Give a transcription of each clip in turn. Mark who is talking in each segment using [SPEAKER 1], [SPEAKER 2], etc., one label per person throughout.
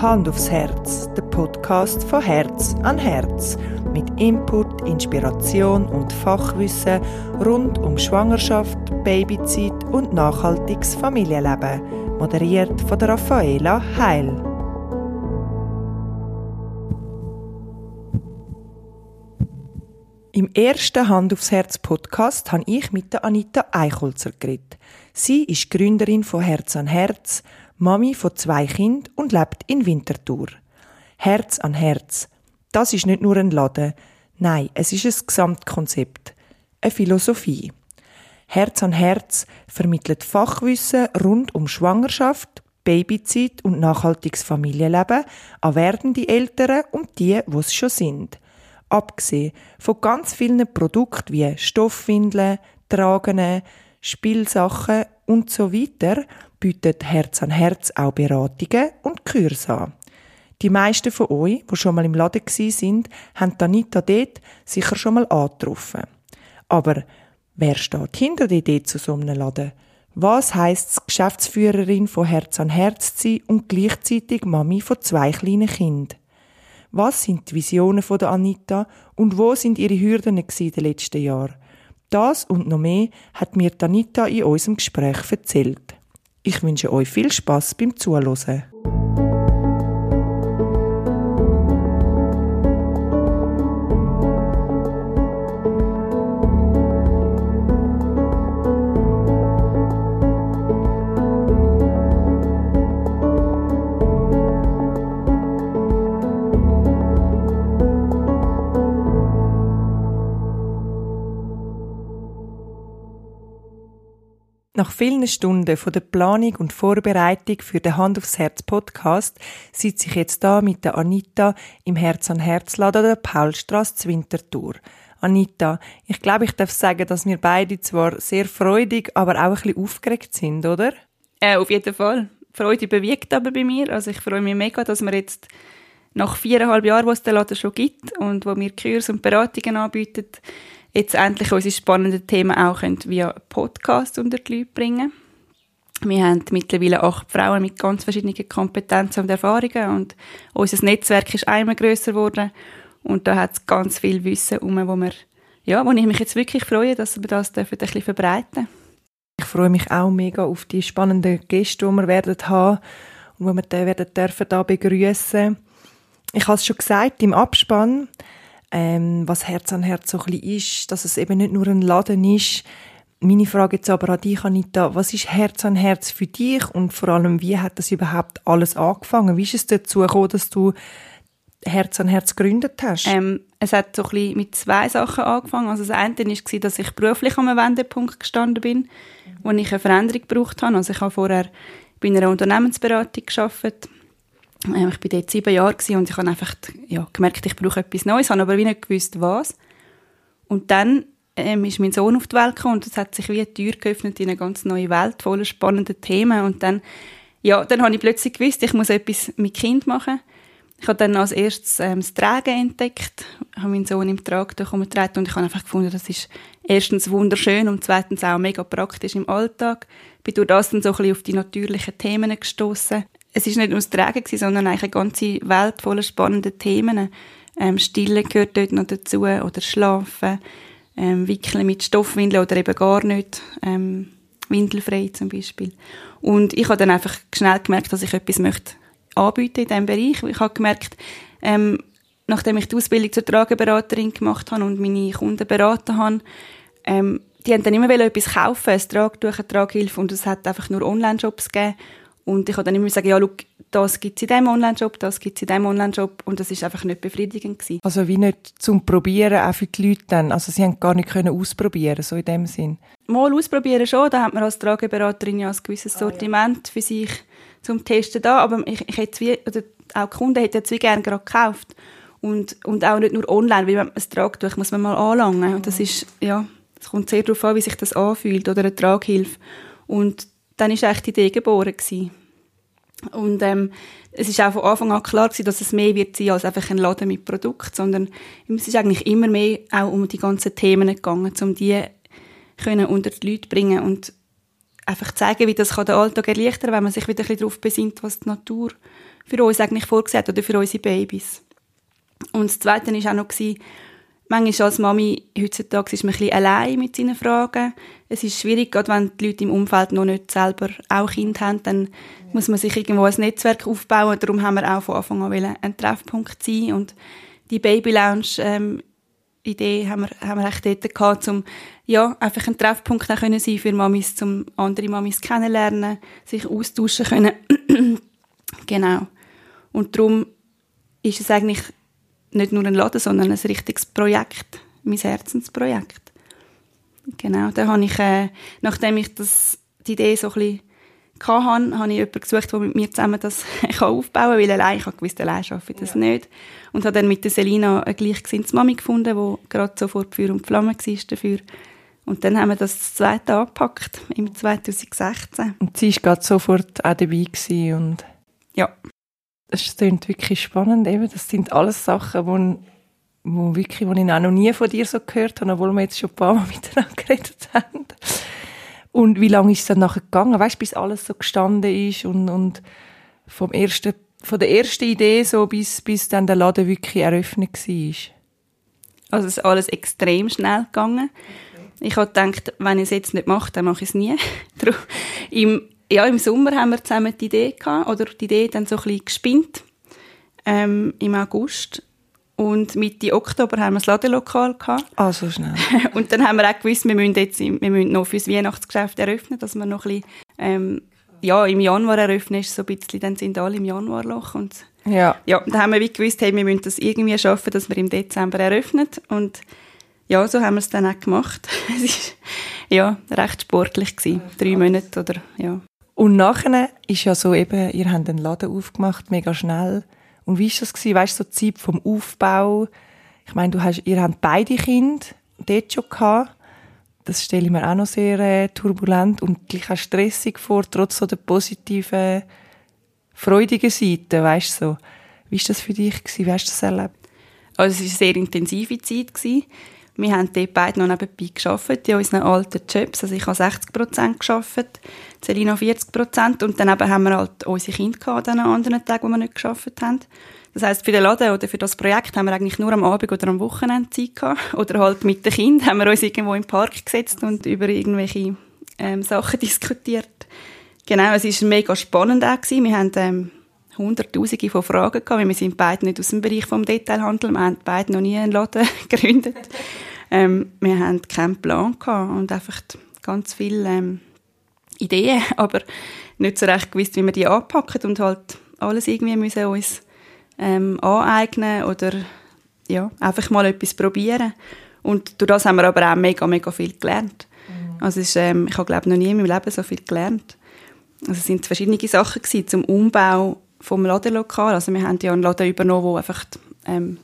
[SPEAKER 1] Hand aufs Herz, der Podcast von Herz an Herz. Mit Input, Inspiration und Fachwissen rund um Schwangerschaft, Babyzeit und nachhaltiges Familienleben. Moderiert von der Raffaela Heil. Im ersten Hand aufs Herz Podcast habe ich mit der Anita Eicholzer geredet. Sie ist Gründerin von Herz an Herz, Mami von zwei Kindern und lebt in Winterthur. Herz an Herz. Das ist nicht nur ein Laden. Nein, es ist ein Gesamtkonzept. Eine Philosophie. Herz an Herz vermittelt Fachwissen rund um Schwangerschaft, Babyzeit und nachhaltiges Familienleben an werdende Eltern und die, wo es schon sind. Abgesehen von ganz vielen Produkten wie Stoffwindeln, Tragene, Spielsachen und so weiter bietet Herz an Herz auch Beratungen und Kurs an. Die meisten von euch, die schon mal im Laden sind, haben Anita dort sicher schon mal angetroffen. Aber wer steht hinter der Idee zu so einem Laden? Was heisst es, Geschäftsführerin von Herz an Herz zu sein und gleichzeitig Mami von zwei kleinen Kindern? Was sind die Visionen von der Anita und wo sind ihre Hürden in den letzten Jahren? Das und noch mehr hat mir Anita in unserem Gespräch erzählt. Ich wünsche euch viel Spaß beim Zuhören. Nach vielen Stunden von der Planung und Vorbereitung für den Hand aufs Herz Podcast sitze ich jetzt da mit der Anita im Herz an Herz Laden der Paulstraße zu Winterthur. Anita, ich glaube, ich darf sagen, dass wir beide zwar sehr freudig, aber auch ein bisschen aufgeregt sind, oder?
[SPEAKER 2] Äh, auf jeden Fall. Freude bewegt aber bei mir. Also ich freue mich mega, dass wir jetzt nach viereinhalb Jahren, wo es den Laden schon gibt und wo wir Kurs und Beratungen anbieten, jetzt endlich unsere spannenden Themen auch via Podcast unter die Leute bringen. Wir haben mittlerweile acht Frauen mit ganz verschiedenen Kompetenzen und Erfahrungen und unser Netzwerk ist einmal grösser geworden. Und da hat es ganz viel Wissen um, wo ja, wo ich mich jetzt wirklich freue, dass wir das ein bisschen verbreiten.
[SPEAKER 1] Ich freue mich auch mega auf die spannenden Gäste, die wir werden haben und die wir dann werden dürfen da begrüßen. Ich habe es schon gesagt im Abspann, ähm, was Herz an Herz so ein bisschen ist, dass es eben nicht nur ein Laden ist. Meine Frage jetzt aber an dich, Anita, was ist Herz an Herz für dich und vor allem, wie hat das überhaupt alles angefangen? Wie ist es dazu gekommen, dass du Herz an Herz gegründet hast?
[SPEAKER 2] Ähm, es hat so ein bisschen mit zwei Sachen angefangen. Also das eine war, dass ich beruflich einem Wendepunkt gestanden bin, wo ich eine Veränderung gebraucht habe. Also ich habe vorher bei einer Unternehmensberatung gearbeitet ich war dort sieben Jahre und ich habe einfach ja, gemerkt, ich brauche etwas Neues, habe aber wie nicht gewusst, was. Und dann ähm, ist mein Sohn auf die Welt gekommen und es hat sich wie eine Tür geöffnet in eine ganz neue Welt, voller spannender Themen. Und dann, ja, dann habe ich plötzlich gewusst, ich muss etwas mit Kind machen. Ich habe dann als erstes ähm, das Tragen entdeckt, habe meinen Sohn im Tragtuch umgetragen und ich habe einfach gefunden, das ist erstens wunderschön und zweitens auch mega praktisch im Alltag. Ich bin durch das dann so ein bisschen auf die natürlichen Themen gestoßen es ist nicht nur das Tragen sondern eigentlich eine ganze Welt voller spannender Themen. Ähm, Stillen gehört dort noch dazu, oder Schlafen, ähm, Wickeln mit Stoffwindeln oder eben gar nicht, ähm, windelfrei zum Beispiel. Und ich habe dann einfach schnell gemerkt, dass ich etwas möchte anbieten in diesem Bereich. Ich habe gemerkt, ähm, nachdem ich die Ausbildung zur Trageberaterin gemacht habe und meine Kunden beraten habe, ähm, die haben dann immer etwas kaufen, ein Tragtuch, eine Traghilfe und es hat einfach nur Online-Shops gegeben und ich habe dann immer sagen, ja, schau, das gibt es in diesem Online-Shop, das gibt es in diesem Online-Shop und das ist einfach nicht befriedigend gewesen.
[SPEAKER 1] Also wie nicht zum Probieren auch für die Leute dann? Also sie haben gar nicht können ausprobieren, so in dem Sinn?
[SPEAKER 2] Mal ausprobieren schon, da hat man als Trageberaterin ja ein gewisses Sortiment ah, ja. für sich zum Testen da, aber ich, ich hätte wie, oder auch die Kunden hätten es wie gerne gerade gekauft und, und auch nicht nur online, weil man ein Tragtuch muss man mal anlangen und das ist, ja, es kommt sehr darauf an, wie sich das anfühlt oder eine Traghilfe und dann ist echt die Idee geboren gewesen. Und ähm, es ist auch von Anfang an klar gewesen, dass es mehr wird sein als einfach ein Laden mit Produkt, sondern es ist eigentlich immer mehr auch um die ganzen Themen gegangen, um die können unter die Leute bringen und einfach zeigen, wie das den Alltag erleichtern kann, wenn man sich wieder ein bisschen darauf besinnt, was die Natur für uns eigentlich vorgesehen hat oder für unsere Babys. Und das Zweite war auch noch, manchmal als Mami heutzutage ist man ein allein mit seinen Fragen. Es ist schwierig, gerade wenn die Leute im Umfeld noch nicht selber auch Kinder haben, dann muss man sich irgendwo ein Netzwerk aufbauen. Darum haben wir auch von Anfang an ein Treffpunkt sein und die Baby Lounge ähm, Idee haben wir, haben wir echt dort gehabt, um, ja, einfach ein Treffpunkt auch können sein für Mamis, um andere Mamis kennenlernen, sich austauschen können. genau. Und darum ist es eigentlich nicht nur ein Laden, sondern ein richtiges Projekt, mein Herzensprojekt. Genau, da habe ich, äh, nachdem ich das, die Idee so ein bisschen hatte, habe ich jemanden gesucht, der mit mir zusammen das aufbauen kann, weil allein, ich habe gewusst, allein schaffe ich das ja. nicht. Und habe dann mit der Selina eine gleichgesinnte Mami gefunden, die gerade sofort Feuer und Flamme war dafür. Und dann haben wir das, das zweite angepackt, im 2016.
[SPEAKER 1] Und sie war gerade sofort auch dabei und...
[SPEAKER 2] Ja
[SPEAKER 1] es klingt wirklich spannend. Eben, das sind alles Sachen, wo, wo, wirklich, wo ich auch noch nie von dir so gehört habe, obwohl wir jetzt schon ein paar Mal miteinander geredet haben. Und wie lange ist es dann nachher gegangen? Weißt du, bis alles so gestanden ist und, und vom ersten, von der ersten Idee so bis, bis dann der Laden wirklich eröffnet war?
[SPEAKER 2] Also es ist alles extrem schnell gegangen. Ich habe gedacht, wenn ich es jetzt nicht mache, dann mache ich es nie. Im ja, im Sommer haben wir zusammen die Idee gehabt, oder die Idee dann so ein bisschen gespinnt, ähm, im August. Und Mitte Oktober haben wir das Ladenlokal gehabt.
[SPEAKER 1] Ah, so schnell.
[SPEAKER 2] und dann haben wir auch gewusst, wir müssen jetzt, wir müssen noch fürs Weihnachtsgeschäft eröffnen, dass wir noch ein bisschen, ähm, ja, im Januar eröffnen, ist so ein bisschen, dann sind alle im Januarloch und
[SPEAKER 1] ja.
[SPEAKER 2] Ja, da haben wir wie gewusst, hey, wir müssen das irgendwie schaffen, dass wir im Dezember eröffnen und ja, so haben wir es dann auch gemacht. es war ja recht sportlich gewesen, drei Monate oder ja.
[SPEAKER 1] Und nachher ist ja so eben, ihr habt den Laden aufgemacht, mega schnell. Und wie ist das gewesen? Weißt du, so die Zeit vom Aufbau? Ich meine, du hast, ihr habt beide Kinder dort schon gehabt. Das stelle ich mir auch noch sehr äh, turbulent und gleich auch stressig vor, trotz so der positiven, freudigen Seite, weißt du so. Wie ist das für dich gewesen? Wie hast du das erlebt?
[SPEAKER 2] Also es war eine sehr intensive Zeit. Gewesen. Wir haben dort beide noch nebenbei gearbeitet, in unseren alten Jobs. Also ich habe 60 Prozent gearbeitet, Celina 40 Prozent. Und dann haben wir halt unsere Kinder gehabt an den anderen Tagen, wo wir nicht gearbeitet haben. Das heisst, für den Laden oder für das Projekt haben wir eigentlich nur am Abend oder am Wochenende Zeit gehabt. Oder halt mit den Kindern haben wir uns irgendwo im Park gesetzt und über irgendwelche ähm, Sachen diskutiert. Genau, es war mega spannend auch. Gewesen. Wir haben ähm, hunderttausende von Fragen gehabt, weil wir sind beide nicht aus dem Bereich vom Detailhandel, wir haben beide noch nie einen Laden gegründet. Ähm, wir hatten keinen Plan gehabt und einfach ganz viele ähm, Ideen, aber nicht so recht gewusst, wie wir die anpacken und halt alles irgendwie müssen uns ähm, aneignen oder ja, einfach mal etwas probieren. Und durch das haben wir aber auch mega, mega viel gelernt. Mhm. Also ist, ähm, ich habe glaube noch nie in meinem Leben so viel gelernt. Also es sind verschiedene Sachen gewesen, zum Umbau vom Ladenlokal. Also wir haben ja einen Laden übernommen, wo einfach ähm,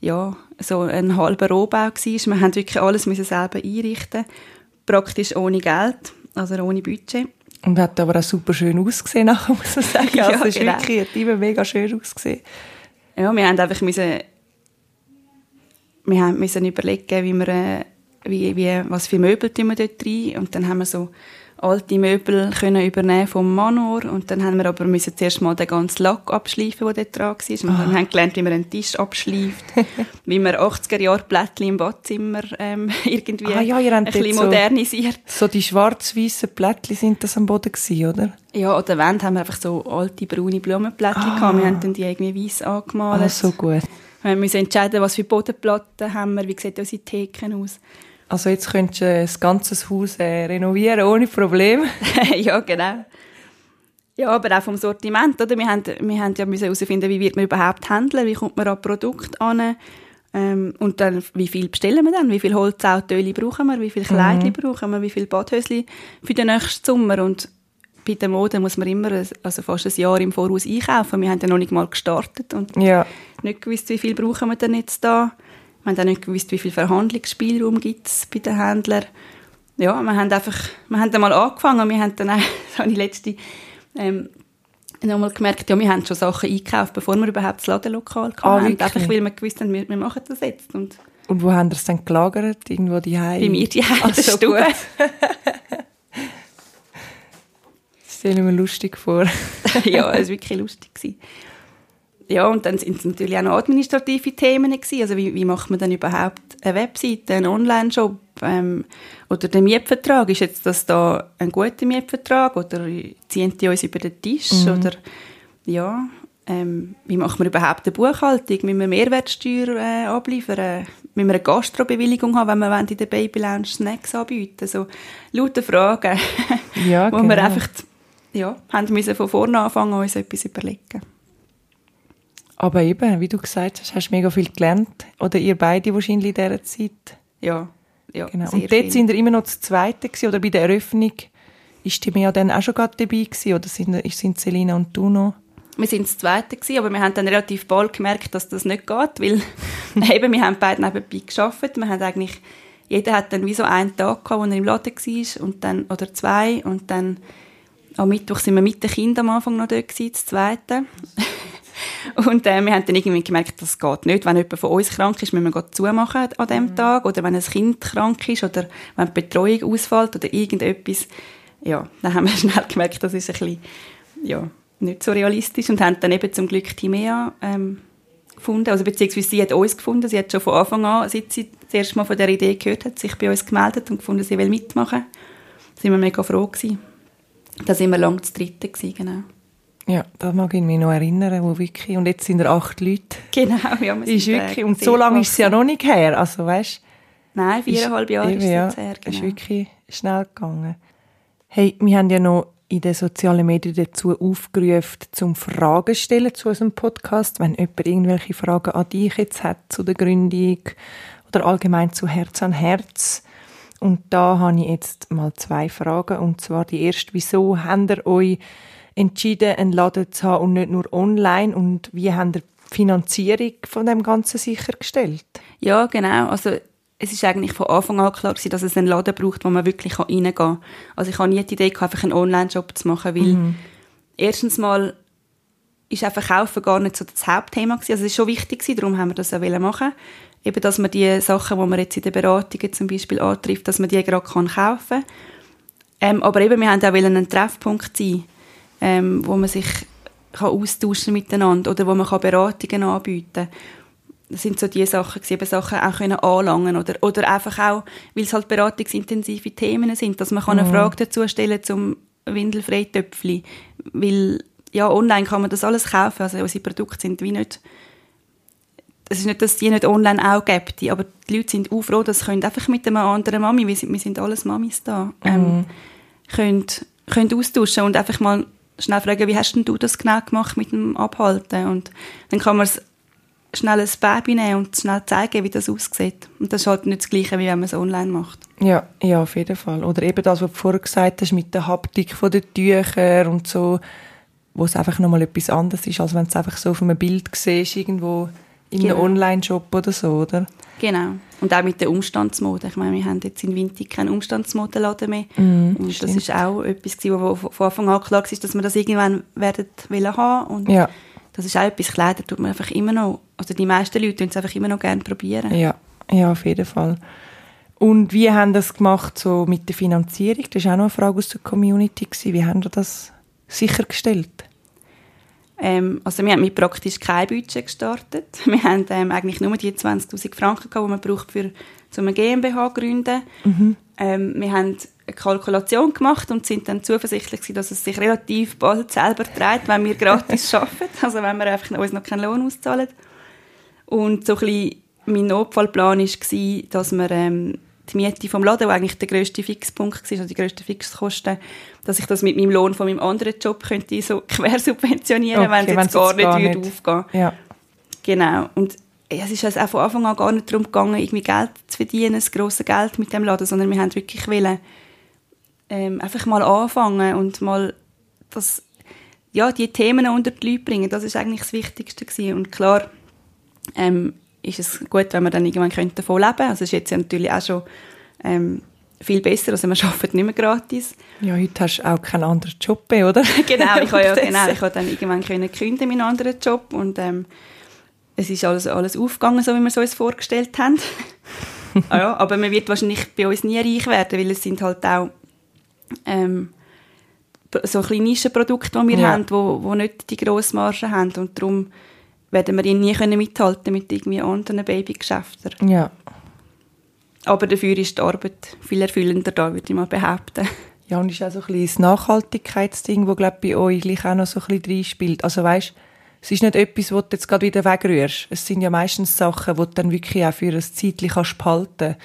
[SPEAKER 2] ja, so ein halber Rohbau war. Wir mussten wirklich alles müssen selber einrichten, praktisch ohne Geld, also ohne Budget.
[SPEAKER 1] Und hat aber auch super schön ausgesehen, nachher, muss man sagen. Also ja, es genau. wirklich, hat immer mega schön ausgesehen.
[SPEAKER 2] Ja, wir haben einfach müssen, wir haben müssen überlegen, wie wir, äh, wie, wie, was für Möbel tun wir dort rein. Und dann haben wir so alte Möbel können übernehmen vom Manor und dann haben wir aber müssen zuerst mal den ganzen Lack abschleifen, der dort dran war. Wir ah. haben gelernt, wie man einen Tisch abschleift, wie man 80er Jahre Plättchen im Badzimmer ähm, irgendwie
[SPEAKER 1] ah, ja, ein
[SPEAKER 2] bisschen modernisiert.
[SPEAKER 1] So, so die schwarz-weißen Plättchen sind das am Boden gewesen, oder?
[SPEAKER 2] Ja, an der Wand haben wir einfach so alte braune Blumenplättchen ah. gehabt. Wir haben dann die irgendwie weiß angemalt.
[SPEAKER 1] Ah, so gut.
[SPEAKER 2] Wir müssen entscheiden, was für Bodenplatten haben wir, wie sieht unsere Theken aus.
[SPEAKER 1] Also jetzt könntest du das ganze Haus äh, renovieren ohne Probleme.
[SPEAKER 2] ja, genau. Ja, aber auch vom Sortiment, oder? Wir haben, wir haben ja herausfinden, wie wird man überhaupt handeln, wie kommt man an Produkte an, ähm, und dann, wie viel bestellen wir dann, wie viel Holzautöli brauchen wir, wie viel Kleidchen mhm. brauchen wir, wie viel Badhösli für den nächsten Sommer und bei der Mode muss man immer also fast ein Jahr im Voraus einkaufen. Wir haben ja noch nicht mal gestartet und
[SPEAKER 1] ja.
[SPEAKER 2] nicht gewusst, wie viel brauchen wir denn jetzt da. Wir haben auch nicht gewusst, wie viel Verhandlungsspielraum gibt es bei den Händlern. Ja, wir haben einfach, wir haben einmal angefangen und wir haben dann auch, das habe ich letzte, ähm, nochmal gemerkt, ja, wir haben schon Sachen eingekauft, bevor wir überhaupt das Ladenlokal hatten. Ah, einfach weil wir gewusst haben, wir, wir machen das jetzt. Und,
[SPEAKER 1] und wo haben wir es dann gelagert? Irgendwo die
[SPEAKER 2] Bei mir die Hause, so Stube.
[SPEAKER 1] stelle mir lustig vor.
[SPEAKER 2] ja, es war wirklich lustig. Gewesen. Ja, und dann sind es natürlich auch noch administrative Themen gewesen. Also wie, wie macht man dann überhaupt eine Webseite, einen Online-Shop ähm, oder den Mietvertrag? Ist jetzt das da ein guter Mietvertrag oder ziehen die uns über den Tisch? Mhm. Oder ja, ähm, wie macht man überhaupt eine Buchhaltung? Müssen wir Mehrwertsteuer äh, abliefern? Müssen wir eine Gastrobewilligung haben, wenn wir in der Baby Lounge Snacks anbieten? So lauter Fragen, ja, wo genau. wir einfach ja, haben müssen von vorne anfangen, uns etwas überlegen.
[SPEAKER 1] Aber eben, wie du gesagt hast, hast du mega viel gelernt. Oder ihr beide wahrscheinlich in dieser Zeit.
[SPEAKER 2] Ja, ja
[SPEAKER 1] genau. Und dort viel. sind ihr immer noch das Zweite gewesen, oder bei der Eröffnung ist die ja dann auch schon gerade dabei gewesen, oder sind, sind Selina und du noch?
[SPEAKER 2] Wir sind das Zweite gewesen, aber wir haben dann relativ bald gemerkt, dass das nicht geht, weil eben, wir haben beide nebenbei gearbeitet. Wir haben eigentlich, jeder hat dann wie so einen Tag gehabt, wo er im Laden war, und dann, oder zwei, und dann am Mittwoch sind wir mit den Kindern am Anfang noch dort gewesen, das Zweite. Und äh, wir haben dann irgendwie gemerkt, das geht nicht. Wenn jemand von uns krank ist, müssen wir zumachen an dem mhm. Tag. Oder wenn ein Kind krank ist oder wenn die Betreuung ausfällt oder irgendetwas. Ja, dann haben wir schnell gemerkt, das ist ein bisschen, ja, nicht so realistisch und haben dann eben zum Glück Timea ähm, gefunden. Also beziehungsweise sie hat uns gefunden. Sie hat schon von Anfang an, seit sie das erste Mal von der Idee gehört hat, sich bei uns gemeldet und gefunden, sie will mitmachen. Da sind wir mega froh gewesen. Da sind wir lang zu dritten gewesen, genau.
[SPEAKER 1] Ja, da mag ich mich noch erinnern, wo wirklich, und jetzt sind er acht Leute.
[SPEAKER 2] Genau, ja,
[SPEAKER 1] wir ist wirklich, und so lange ist es ja noch nicht her, also weißt
[SPEAKER 2] Nein, viereinhalb Jahre ist es ja, jetzt her,
[SPEAKER 1] genau. ist wirklich schnell gegangen. Hey, wir haben ja noch in den sozialen Medien dazu aufgerufen, zum Fragen stellen zu unserem Podcast, wenn jemand irgendwelche Fragen an dich jetzt hat zu der Gründung oder allgemein zu Herz an Herz. Und da habe ich jetzt mal zwei Fragen, und zwar die erste, wieso habt ihr euch entschieden, einen Laden zu haben und nicht nur online? Und wie haben die Finanzierung von dem Ganzen sichergestellt?
[SPEAKER 2] Ja, genau. Also es ist eigentlich von Anfang an klar gewesen, dass es einen Laden braucht, wo man wirklich reingehen kann. Also ich habe nie die Idee gehabt, einfach einen Online-Shop zu machen, weil mhm. erstens mal ist einfach Kaufen gar nicht so das Hauptthema gewesen. Also es ist schon wichtig gewesen, darum haben wir das auch machen Eben, dass man die Sachen, die man jetzt in den Beratungen zum Beispiel antrifft, dass man die gerade kaufen kann. Ähm, aber eben, wir haben auch einen Treffpunkt sein ähm, wo man sich kann austauschen miteinander oder wo man kann Beratungen anbieten kann. Das sind so die Sachen, eben Sachen auch können anlangen oder oder einfach auch, weil es halt beratungsintensive Themen sind, dass man kann eine mhm. Frage dazu stellen zum Windelfreitöpfli, weil ja online kann man das alles kaufen, also unsere Produkte sind wie nicht es ist nicht, dass die nicht online auch gibt, aber die Leute sind auch froh, dass sie einfach mit einer anderen Mami, wir sind, wir sind alles Mamis da, ähm, mhm. können, können austauschen und einfach mal schnell fragen, wie hast denn du das genau gemacht mit dem Abhalten? Und dann kann man schnell ein Baby nehmen und schnell zeigen, wie das aussieht. Und das ist halt nicht das Gleiche, wie wenn man es online macht.
[SPEAKER 1] Ja, ja, auf jeden Fall. Oder eben das, was du vorher gesagt hast, mit der Haptik der Tücher und so, wo es einfach nochmal etwas anderes ist, als wenn du es einfach so auf einem Bild siehst, irgendwo in genau. einem Online-Shop oder so, oder?
[SPEAKER 2] Genau. Und auch mit der Umstandsmode. Ich meine, wir haben jetzt in Winter keinen Umstandsmodenladen mehr. Mm, und stimmt. das ist auch etwas, wo von Anfang an klar war, dass wir das irgendwann werden wollen haben. Und ja. das ist auch etwas, Kleider tut man einfach immer noch, also die meisten Leute tun es einfach immer noch gerne probieren.
[SPEAKER 1] Ja, ja, auf jeden Fall. Und wie haben das gemacht so mit der Finanzierung? Das war auch noch eine Frage aus der Community. Wie haben Sie das sichergestellt?
[SPEAKER 2] Ähm, also wir haben mit praktisch kein Budget gestartet. Wir haben ähm, eigentlich nur die 20'000 Franken gehabt, die man braucht, für so eine GmbH zu gründen. Mhm. Ähm, wir haben eine Kalkulation gemacht und sind dann zuversichtlich gewesen, dass es sich relativ bald selber trägt, wenn wir gratis arbeiten, also wenn wir einfach uns noch keinen Lohn auszahlen. Und so ein bisschen mein Notfallplan war, dass wir ähm, die Miete vom Laden, der eigentlich der grösste Fixpunkt war, also die grössten Fixkosten, dass ich das mit meinem Lohn von meinem anderen Job könnte so quersubventionieren, okay, wenn es jetzt gar nicht, nicht. aufgehen ja. Genau. Und es ist also auch von Anfang an gar nicht darum gegangen, irgendwie Geld zu verdienen, das grosse Geld mit dem Laden, sondern wir haben wirklich wollen, ähm, einfach mal anfangen und mal das, ja, die Themen unter die Leute bringen. Das ist eigentlich das Wichtigste gewesen. Und klar, ähm, ist es gut, wenn wir dann irgendwann davon leben können. Also es ist jetzt ja natürlich auch schon ähm, viel besser, also man arbeitet nicht mehr gratis.
[SPEAKER 1] Ja, heute hast du auch keinen anderen Job mehr, oder?
[SPEAKER 2] genau, ich habe ja, genau, ich habe dann irgendwann können kündigen, meinen anderen Job und ähm, es ist alles, alles aufgegangen, so wie wir es uns vorgestellt haben. ah, ja, aber man wird wahrscheinlich bei uns nie reich werden, weil es sind halt auch ähm, so kleine Nischenprodukte, die wir
[SPEAKER 1] Ja.
[SPEAKER 2] haben, wo, wo nicht die grosse Marge haben und darum werden wir ihn nie können mithalten mit irgendwie anderen Babygeschäften.
[SPEAKER 1] Ja.
[SPEAKER 2] Aber dafür ist die Arbeit viel erfüllender da, würde ich mal behaupten.
[SPEAKER 1] Ja, und ist auch so ein bisschen das Nachhaltigkeitsding, das, glaube bei euch gleich auch noch so ein bisschen reinspielt. Also weißt, es ist nicht etwas, wo du jetzt gerade wieder wegrührst. Es sind ja meistens Sachen, die du dann wirklich auch für ein Zeitchen kannst behalten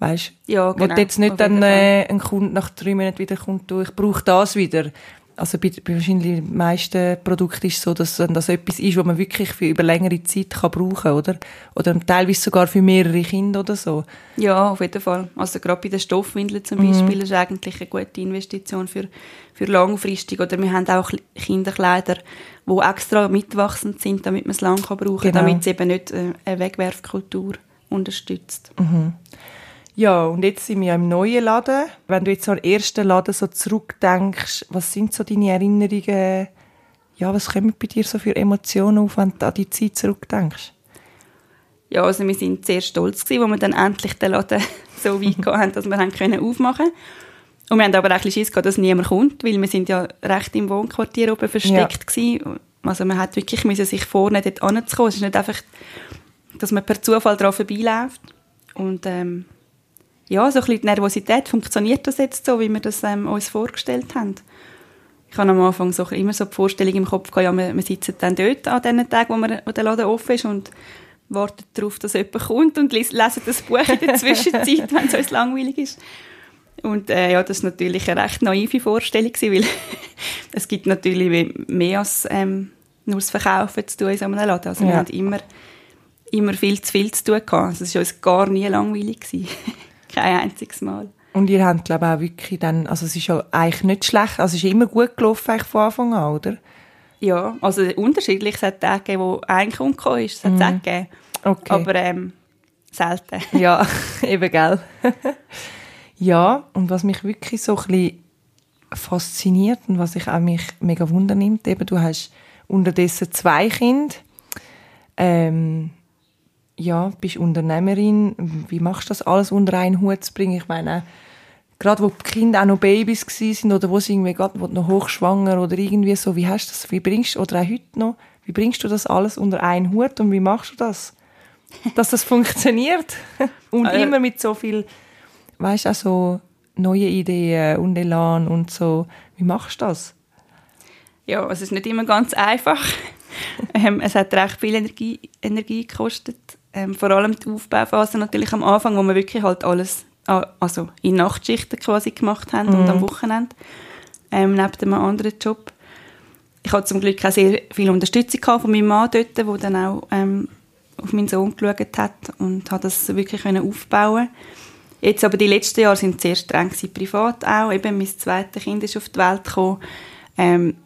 [SPEAKER 1] Weißt,
[SPEAKER 2] Ja,
[SPEAKER 1] wo
[SPEAKER 2] genau.
[SPEAKER 1] du jetzt nicht dann äh, ein Kunde nach drei Monaten wieder kommt, du, ich brauche das wieder. Also bei, bei wahrscheinlich den meisten Produkten ist es so, dass das etwas ist, was man wirklich für über längere Zeit kann brauchen oder? Oder teilweise sogar für mehrere Kinder oder so.
[SPEAKER 2] Ja, auf jeden Fall. Also gerade bei den Stoffwindeln zum
[SPEAKER 1] Mhm.
[SPEAKER 2] Beispiel ist eigentlich eine gute Investition für, für langfristig. Oder wir haben auch Kle- Kinderkleider, die extra mitwachsend sind, damit man es lang kann brauchen
[SPEAKER 1] Genau.
[SPEAKER 2] kann, damit es eben nicht äh, eine Wegwerfkultur unterstützt.
[SPEAKER 1] Ja, und jetzt sind wir ja im neuen Laden. Wenn du jetzt an den ersten Laden so zurückdenkst, was sind so deine Erinnerungen? Ja, was kommen bei dir so für Emotionen auf, wenn du an die Zeit zurückdenkst?
[SPEAKER 2] Ja, also wir sind sehr stolz gewesen, wo wir dann endlich den Laden so weit gehabt haben, dass wir haben können aufmachen Und wir haben aber auch ein bisschen Schiss gehabt, dass niemand kommt, weil wir sind ja recht im Wohnquartier oben versteckt gewesen. Also man hat wirklich müssen sich vorne dort anzukommen. Es ist nicht einfach, dass man per Zufall daran vorbeiläuft. Und ähm, ja, so ein bisschen die Nervosität, funktioniert das jetzt so, wie wir das ähm, uns vorgestellt haben? Ich habe am Anfang so immer so die Vorstellung im Kopf gehabt, ja, wir, wir sitzen dann dort an den Tagen, wo, wir, wo der Laden offen ist und warten darauf, dass jemand kommt und les- lesen das Buch in der Zwischenzeit, wenn es uns langweilig ist. Und äh, ja, das ist natürlich eine recht naive Vorstellung weil es gibt natürlich mehr als ähm, nur das Verkaufen zu tun in so einem Laden. Also wir
[SPEAKER 1] Ja.
[SPEAKER 2] haben immer, immer viel zu viel zu tun gehabt. Also es war uns gar nie langweilig. Kein einziges Mal.
[SPEAKER 1] Und ihr habt, glaube ich, auch wirklich dann, also es ist ja eigentlich nicht schlecht, also es ist immer gut gelaufen eigentlich von Anfang an, oder?
[SPEAKER 2] Ja, also unterschiedlich. Es hat Tage gegeben, wo ein Kunde gekommen ist. Es hat Tage gegeben.
[SPEAKER 1] Okay.
[SPEAKER 2] Aber ähm, selten.
[SPEAKER 1] Ja, eben, gell? ja, und was mich wirklich so ein bisschen fasziniert und was ich auch mich mega wundernimmt, eben, du hast unterdessen zwei Kinder, ähm, ja, bist Unternehmerin, wie machst du das alles unter einen Hut zu bringen? Ich meine, gerade wo die Kinder auch noch Babys sind oder wo sie irgendwie gerade wo du noch hochschwanger oder irgendwie so, wie hast du das, wie bringst oder auch heute noch, wie bringst du das alles unter einen Hut und wie machst du das? Dass das funktioniert und
[SPEAKER 2] Äh.
[SPEAKER 1] immer mit so viel, weißt du, auch so neue Ideen und Elan und so. Wie machst du das?
[SPEAKER 2] Ja, es ist nicht immer ganz einfach. ähm, es hat recht viel Energie, Energie gekostet. Ähm, vor allem die Aufbauphase natürlich am Anfang, wo wir wirklich halt alles ah, also in Nachtschichten quasi gemacht haben und am Wochenende. Ähm, neben einem anderen Job. Ich hatte zum Glück auch sehr viel Unterstützung von meinem Mann dort, der dann auch ähm, auf meinen Sohn geschaut hat und hat das wirklich aufbauen Jetzt aber die letzten Jahre sind sehr streng gewesen, privat auch. Eben mein zweites Kind ist auf die Welt gekommen. Ähm,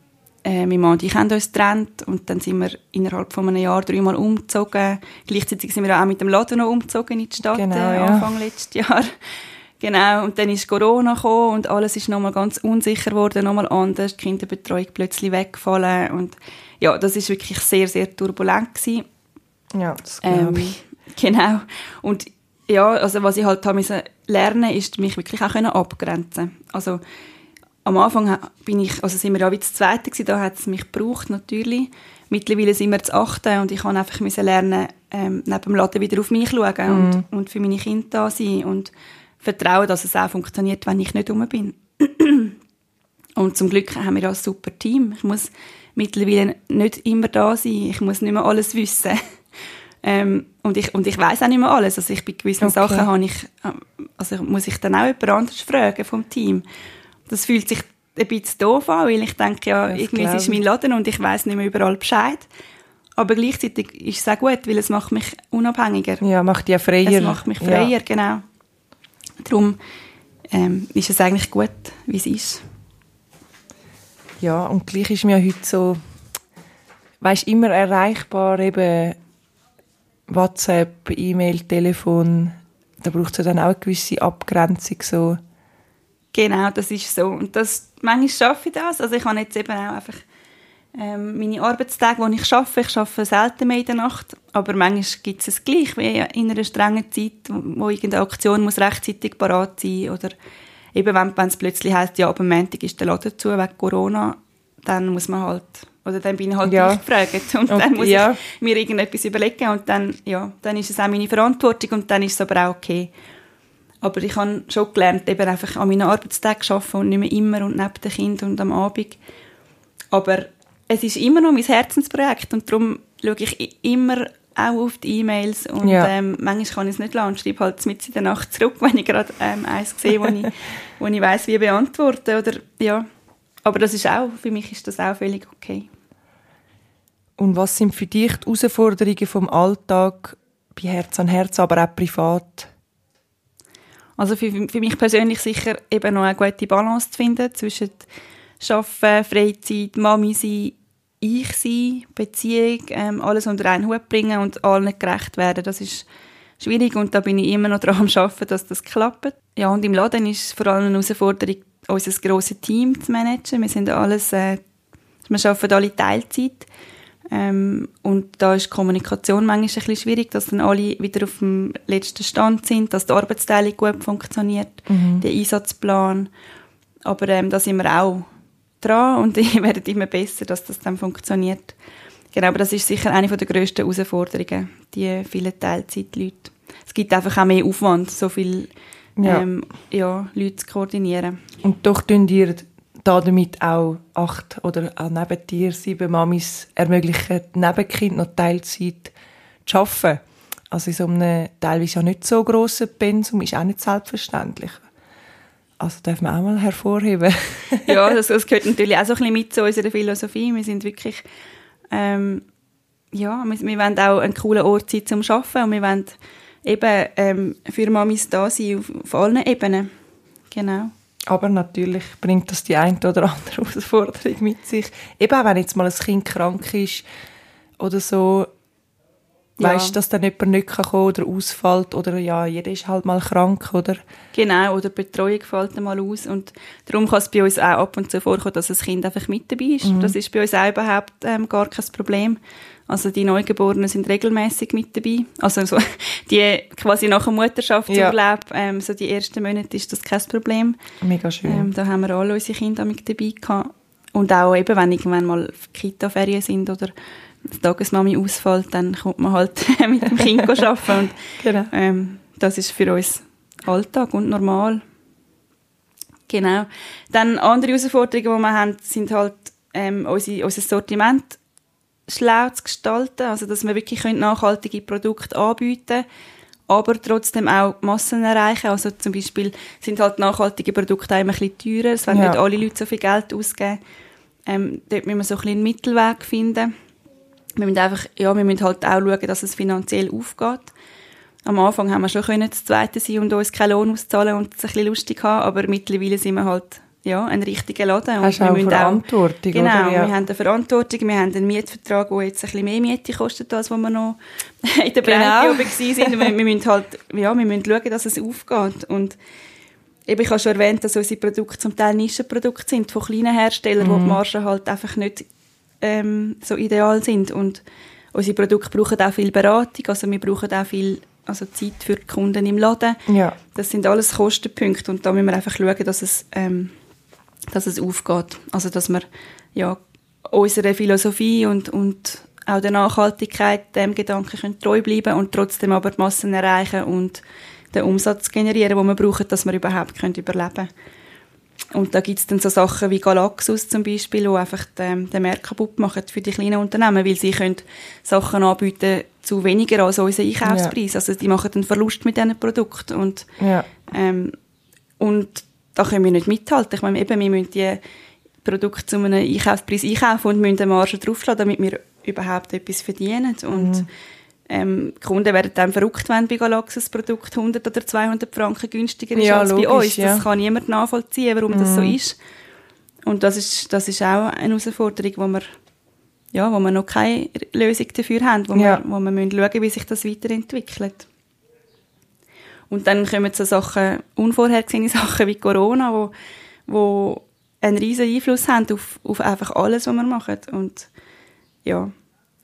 [SPEAKER 2] äh, mein Mann und ich haben uns getrennt und dann sind wir innerhalb von einem Jahr dreimal umgezogen. Gleichzeitig sind wir auch mit dem Laden noch umgezogen in die Stadt,
[SPEAKER 1] Genau,
[SPEAKER 2] äh,
[SPEAKER 1] ja.
[SPEAKER 2] Anfang letztes Jahr. Genau, und dann ist Corona gekommen und alles ist nochmal ganz unsicher geworden, nochmal anders, die Kinderbetreuung plötzlich weggefallen und ja, das ist wirklich sehr, sehr turbulent gewesen.
[SPEAKER 1] Ja, das glaube
[SPEAKER 2] Ähm,
[SPEAKER 1] ich.
[SPEAKER 2] genau. Und ja, also was ich halt habe müssen lernen, ist mich wirklich auch können abgrenzen. Also am Anfang bin ich, also sind wir ja wie das Zweite gewesen, da hat es mich gebraucht natürlich. Mittlerweile sind wir das Achte und ich habe einfach müssen lernen, ähm, neben dem Laden wieder auf mich schauen und, und für meine Kinder da sein und vertrauen, dass es auch funktioniert, wenn ich nicht rum bin. Und zum Glück haben wir da ein super Team. Ich muss mittlerweile nicht immer da sein. Ich muss nicht mehr alles wissen. Ähm, und ich, und ich weiß auch nicht mehr alles. Also ich bei gewissen
[SPEAKER 1] Okay.
[SPEAKER 2] Sachen habe ich, ähm, also muss ich dann auch jemand anderes fragen vom Team. Das fühlt sich ein bisschen doof an, weil ich denke, ja,
[SPEAKER 1] Das
[SPEAKER 2] irgendwie es ist mein Laden und ich weiß nicht mehr überall Bescheid. Aber gleichzeitig ist es auch gut, weil es macht mich unabhängiger.
[SPEAKER 1] Ja, macht die freier.
[SPEAKER 2] Es macht mich freier,
[SPEAKER 1] Ja.
[SPEAKER 2] genau. Darum ähm, ist es eigentlich gut, wie es ist.
[SPEAKER 1] Ja, und gleich ist mir heute so, weißt immer erreichbar, eben WhatsApp, E-Mail, Telefon, da braucht es ja dann auch eine gewisse Abgrenzung so.
[SPEAKER 2] Genau, das ist so. Und das, manchmal schaffe ich das. Also ich habe jetzt eben auch einfach ähm, meine Arbeitstage, wo ich arbeite. Ich arbeite selten mehr in der Nacht, aber manchmal gibt es es gleich, wie in einer strengen Zeit, wo, wo irgendeine Aktion muss rechtzeitig parat sein oder eben wenn es plötzlich heisst, ja, ab Montag ist der Laden zu wegen Corona, dann muss man halt, oder dann bin ich halt
[SPEAKER 1] Ja.
[SPEAKER 2] gefragt und
[SPEAKER 1] Okay,
[SPEAKER 2] dann muss
[SPEAKER 1] ja.
[SPEAKER 2] ich mir irgendetwas überlegen und dann, ja, dann ist es auch meine Verantwortung und dann ist es aber auch okay. Aber ich habe schon gelernt, eben einfach an meinen Arbeitstagen zu arbeiten und nicht mehr immer und neben dem Kind und am Abend. Aber es ist immer noch mein Herzensprojekt und darum schaue ich immer auch auf die E-Mails und
[SPEAKER 1] Ja.
[SPEAKER 2] ähm, manchmal kann ich es nicht lassen und schreibe halt mitten in der Nacht zurück, wenn ich gerade ähm, eins sehe, wo ich, wo ich weiss, wie beantworten oder ja. Aber das ist auch, für mich ist das auch völlig okay.
[SPEAKER 1] Und was sind für dich die Herausforderungen vom Alltag bei Herz an Herz, aber auch privat?
[SPEAKER 2] Also für, für mich persönlich sicher eben noch eine gute Balance zu finden zwischen Arbeiten, Freizeit, Mami sein, ich sein, Beziehung, ähm, alles unter einen Hut bringen und allen gerecht werden. Das ist schwierig und da bin ich immer noch dran am Arbeiten, dass das klappt. Ja, und im Laden ist vor allem eine Herausforderung, unser grosses Team zu managen. Wir sind alles, äh, wir arbeiten alle Teilzeit. Ähm, und da ist die Kommunikation manchmal ein bisschen schwierig, dass dann alle wieder auf dem letzten Stand sind, dass die Arbeitsteilung gut funktioniert, der Einsatzplan. Aber ähm, da sind wir auch dran und die werden immer besser, dass das dann funktioniert. Genau, aber das ist sicher eine der grössten Herausforderungen, die vielen Teilzeitleute. Es gibt einfach auch mehr Aufwand, so viele
[SPEAKER 1] Ja.
[SPEAKER 2] ähm, ja, Leute zu koordinieren.
[SPEAKER 1] Und doch tun da damit auch acht oder auch neben dir sieben Mamis ermöglichen, neben Kind noch Teilzeit zu arbeiten. Also in so einem teilweise ja nicht so grossen Pensum ist auch nicht selbstverständlich. Also darf man auch mal hervorheben.
[SPEAKER 2] ja, das, das gehört natürlich auch so ein bisschen mit zu unserer Philosophie. Wir sind wirklich, ähm, ja, wir, wir wollen auch einen coolen Ort sein zum Arbeiten und wir wollen eben ähm, für Mamis da sein auf, auf allen Ebenen. Genau.
[SPEAKER 1] Aber natürlich bringt das die eine oder andere Herausforderung mit sich. Eben auch wenn jetzt mal ein Kind krank ist oder so,
[SPEAKER 2] Ja.
[SPEAKER 1] weißt du, dass dann jemand nicht kann kommen oder ausfällt oder ja, jeder ist halt mal krank oder
[SPEAKER 2] Genau, oder die Betreuung fällt einmal aus und darum kann es bei uns auch ab und zu vorkommen, dass das Kind einfach mit dabei ist. Das ist bei uns auch überhaupt ähm, gar kein Problem. Also die Neugeborenen sind regelmäßig mit dabei. Also so, die quasi nach dem Mutterschaftsurlaub, ähm, so die ersten Monate ist das kein Problem.
[SPEAKER 1] mega schön.
[SPEAKER 2] Ähm, da haben wir alle unsere Kinder mit dabei gehabt. Und auch eben, wenn irgendwann mal Kita-Ferien sind oder die Tagesmami ausfällt, dann kommt man halt mit dem Kind arbeiten und
[SPEAKER 1] Genau.
[SPEAKER 2] ähm, das ist für uns Alltag und normal. Genau. Dann andere Herausforderungen, die wir haben, sind halt ähm, unsere, unser Sortiment schlau zu gestalten, also dass wir wirklich nachhaltige Produkte anbieten können, aber trotzdem auch Massen erreichen. Also zum Beispiel sind halt nachhaltige Produkte auch immer ein bisschen teurer, es wollen
[SPEAKER 1] Ja.
[SPEAKER 2] nicht alle Leute so viel Geld ausgeben. Ähm, dort müssen wir so ein bisschen einen Mittelweg finden. Wir müssen einfach, ja, wir müssen halt auch schauen, dass es finanziell aufgeht. Am Anfang haben wir schon können das Zweite sein und uns keinen Lohn auszahlen und es ein bisschen lustig haben, aber mittlerweile sind wir halt ja, ein richtiger Laden.
[SPEAKER 1] Hast
[SPEAKER 2] wir
[SPEAKER 1] auch Verantwortung,
[SPEAKER 2] genau,
[SPEAKER 1] oder? Ja.
[SPEAKER 2] wir haben eine Verantwortung, wir haben einen Mietvertrag, der jetzt ein bisschen mehr Miete kostet, als wo wir noch in der
[SPEAKER 1] Genau.
[SPEAKER 2] oben waren. Und wir, wir müssen halt, ja, wir müssen schauen, dass es aufgeht. Und eben, ich habe schon erwähnt, dass unsere Produkte zum Teil Nischenprodukte sind, von kleinen Herstellern, wo
[SPEAKER 1] Mhm.
[SPEAKER 2] die Margen halt einfach nicht ähm, so ideal sind. Und unsere Produkte brauchen auch viel Beratung, also wir brauchen auch viel also Zeit für die Kunden im Laden.
[SPEAKER 1] Ja.
[SPEAKER 2] Das sind alles Kostenpunkte und da müssen wir einfach schauen, dass es, ähm, dass es aufgeht. Also dass wir ja, unserer Philosophie und, und auch der Nachhaltigkeit dem Gedanken können treu bleiben und trotzdem aber die Massen erreichen und den Umsatz generieren, den wir brauchen, dass wir überhaupt können überleben können. Und da gibt es dann so Sachen wie Galaxus zum Beispiel, die einfach den, den Markt kaputt machen für die kleinen Unternehmen, weil sie können Sachen anbieten zu weniger als unser Einkaufspreis. Also die machen einen Verlust mit diesen Produkten und
[SPEAKER 1] Ja.
[SPEAKER 2] ähm, und da können wir nicht mithalten. Ich meine, eben, wir müssen die Produkte zu einem Einkaufspreis einkaufen und müssen eine Marge draufschlagen, damit wir überhaupt etwas verdienen. Und ähm, die Kunden werden dann verrückt, wenn bei Galaxus Produkt 100 oder 200 Franken günstiger ist
[SPEAKER 1] Ja,
[SPEAKER 2] als bei
[SPEAKER 1] logisch,
[SPEAKER 2] uns. Das
[SPEAKER 1] ja. Mhm.
[SPEAKER 2] kann niemand nachvollziehen, warum das so ist. Und das ist, das ist auch eine Herausforderung, wo wir, ja, wo wir noch keine Lösung dafür haben, wo,
[SPEAKER 1] Ja.
[SPEAKER 2] wir, wo wir müssen schauen wie sich das weiterentwickelt. Und dann kommen so Sachen, unvorhergesehene Sachen wie Corona, wo, wo einen riesen Einfluss haben auf, auf einfach alles, was wir machen. Und ja,